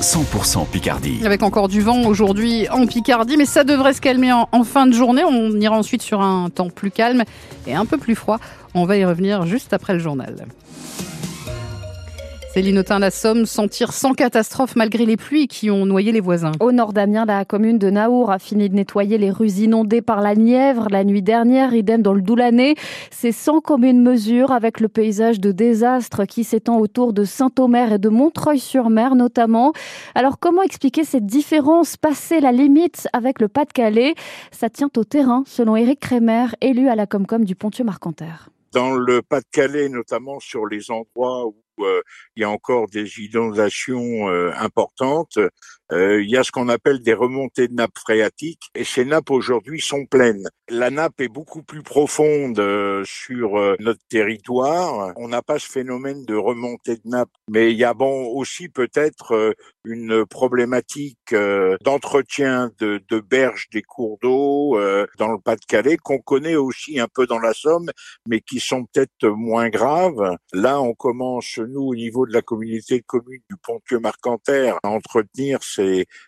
100% Picardie. Avec encore du vent aujourd'hui en Picardie, mais ça devrait se calmer en, en, fin de journée. On ira ensuite sur un temps plus calme et un peu plus froid. On va y revenir juste après le journal. Céline Autain, la Somme s'en tire sans catastrophe malgré les pluies qui ont noyé les voisins. Au nord d'Amiens, la commune de Naour a fini de nettoyer les rues inondées par la Nièvre la nuit dernière, idem dans le Doulanais. C'est sans commune mesure avec le paysage de désastre qui s'étend autour de Saint-Omer et de Montreuil-sur-Mer notamment. Alors comment expliquer cette différence passer la limite avec le Pas-de-Calais? Ça tient au terrain, selon Éric Crémer, élu à la Comcom du Pontieu-Marcanterre. Dans le Pas-de-Calais, notamment sur les endroits où euh, il y a encore des inondations euh, importantes. Euh, il y a ce qu'on appelle des remontées de nappes phréatiques et ces nappes aujourd'hui sont pleines. La nappe est beaucoup plus profonde sur notre territoire. On n'a pas ce phénomène de remontée de nappe, mais il y a bon aussi peut-être une problématique d'entretien de, de, berges des cours d'eau dans le Pas-de-Calais qu'on connaît aussi un peu dans la Somme, mais qui sont peut-être moins graves. Là, on commence nous, au niveau de la communauté de communes du Pontieu-Marcanterre, à entretenir ces,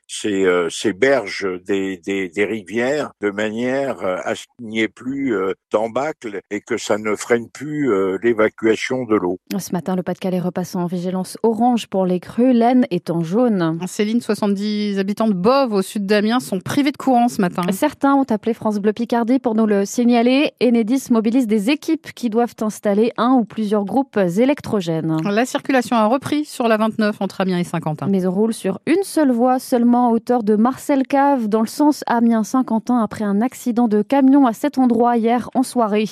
ces, euh, ces berges des, des, des, rivières de manière euh, à ce qu'il n'y ait plus euh, d'embâcle et que ça ne freine plus l'évacuation de l'eau. Ce matin, le Pas-de-Calais repasse en vigilance orange pour les crues, l'Aisne est en jaune. Céline, 70 habitants de Bove au sud d'Amiens sont privés de courant ce matin. Certains ont appelé France Bleu Picardie pour nous le signaler. Enedis mobilise des équipes qui doivent installer un ou plusieurs groupes électrogènes. La circulation a repris sur la 29 entre Amiens et Saint-Quentin. Mais on roule sur une seule voie seulement à hauteur de Marcel Cave dans le sens Amiens-Saint-Quentin après un accident de camion à cet endroit hier en soirée.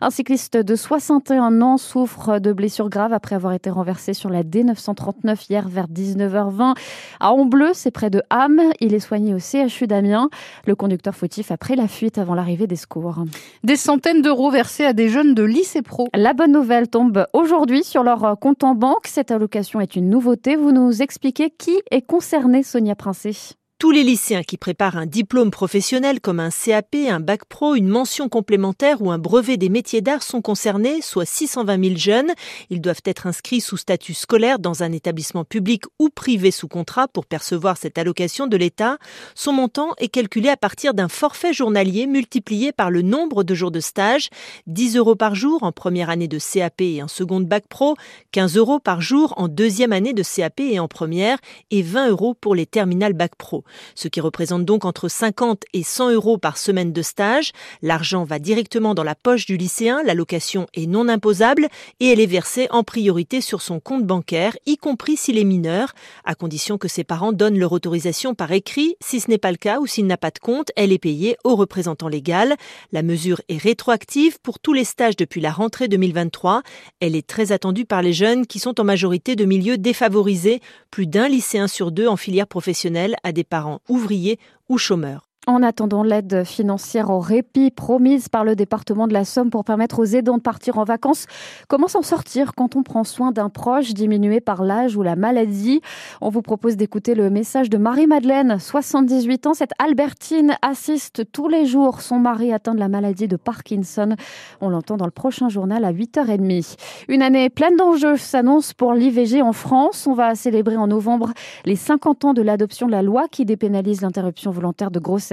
Un cycliste de 61 ans souffre de blessures graves après avoir été renversé sur la D939 hier vers 19h20 à Honbleu, c'est près de Ham. Il est soigné au CHU d'Amiens. Le conducteur fautif a pris la fuite avant l'arrivée des secours. Des centaines d'euros versés à des jeunes de lycée pro. La bonne nouvelle tombe aujourd'hui sur leur compte en banque. Cette allocation est une nouveauté. Vous nous expliquez qui est concerné, Sonia Princé tous les lycéens qui préparent un diplôme professionnel comme un CAP, un bac pro, une mention complémentaire ou un brevet des métiers d'art sont concernés, soit 620 000 jeunes. Ils doivent être inscrits sous statut scolaire dans un établissement public ou privé sous contrat pour percevoir cette allocation de l'État. Son montant est calculé à partir d'un forfait journalier multiplié par le nombre de jours de stage. 10 euros par jour en première année de CAP et en seconde bac pro, 15 euros par jour en deuxième année de CAP et en première, et 20 euros pour les terminales bac pro ce qui représente donc entre 50 et 100 euros par semaine de stage. L'argent va directement dans la poche du lycéen, l'allocation est non imposable et elle est versée en priorité sur son compte bancaire, y compris s'il est mineur, à condition que ses parents donnent leur autorisation par écrit. Si ce n'est pas le cas ou s'il n'a pas de compte, elle est payée au représentant légal. La mesure est rétroactive pour tous les stages depuis la rentrée 2023. Elle est très attendue par les jeunes qui sont en majorité de milieux défavorisés. Plus d'un lycéen sur deux en filière professionnelle a des parents ouvriers ou chômeurs. En attendant l'aide financière au répit promise par le département de la Somme pour permettre aux aidants de partir en vacances, comment s'en sortir quand on prend soin d'un proche diminué par l'âge ou la maladie On vous propose d'écouter le message de Marie-Madeleine, 78 ans. Cette Albertine assiste tous les jours son mari atteint de la maladie de Parkinson. On l'entend dans le prochain journal à 8h30. Une année pleine d'enjeux s'annonce pour l'IVG en France. On va célébrer en novembre les 50 ans de l'adoption de la loi qui dépénalise l'interruption volontaire de grossesse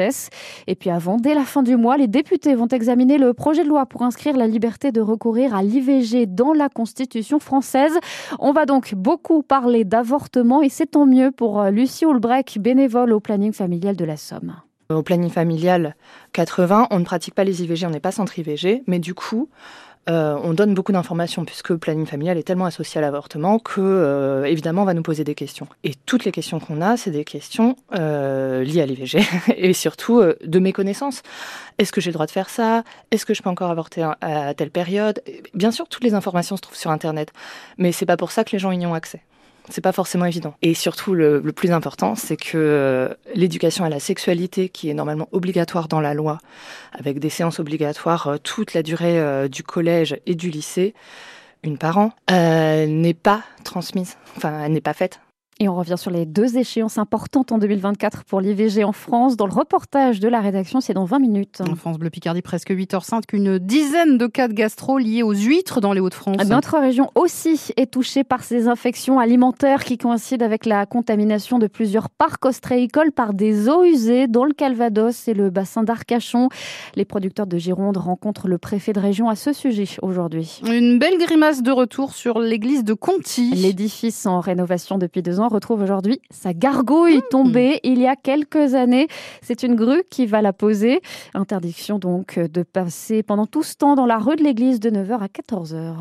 et puis avant, dès la fin du mois, les députés vont examiner le projet de loi pour inscrire la liberté de recourir à l'IVG dans la Constitution française. On va donc beaucoup parler d'avortement et c'est tant mieux pour euh, Lucie Houlbreck, bénévole au planning familial de la Somme. Au planning familial 80, on ne pratique pas les IVG, on n'est pas centre IVG, mais du coup, euh, on donne beaucoup d'informations puisque le planning familial est tellement associé à l'avortement que, euh, évidemment, on va nous poser des questions. Et toutes les questions qu'on a, c'est des questions euh, liées à l'IVG et surtout de mes connaissances. Est-ce que j'ai le droit de faire ça? Est-ce que je peux encore avorter à telle période? Bien sûr, toutes les informations se trouvent sur Internet, mais c'est pas pour ça que les gens y ont accès c'est pas forcément évident. Et surtout, le, plus important, c'est que euh, l'éducation à la sexualité, qui est normalement obligatoire dans la loi, avec des séances obligatoires euh, toute la durée euh, du collège et du lycée, une par an, n'est pas transmise, enfin, elle n'est pas faite. Et on revient sur les deux échéances importantes en 2024 pour l'IVG en France. Dans le reportage de la rédaction, c'est dans 20 minutes. En France Bleu Picardie, presque 8h05, qu'une dizaine de cas de gastro liés aux huîtres dans les Hauts-de-France. Notre région aussi est touchée par ces infections alimentaires qui coïncident avec la contamination de plusieurs parcs ostréicoles par des eaux usées dans le Calvados et le bassin d'Arcachon. Les producteurs de Gironde rencontrent le préfet de région à ce sujet aujourd'hui. Une belle grimace de retour sur l'église de Conti. L'édifice en rénovation depuis deux ans retrouve aujourd'hui sa gargouille mmh. tombée il y a quelques années. C'est une grue qui va la poser. Interdiction donc de passer pendant tout ce temps dans la rue de l'église de 9h à 14h.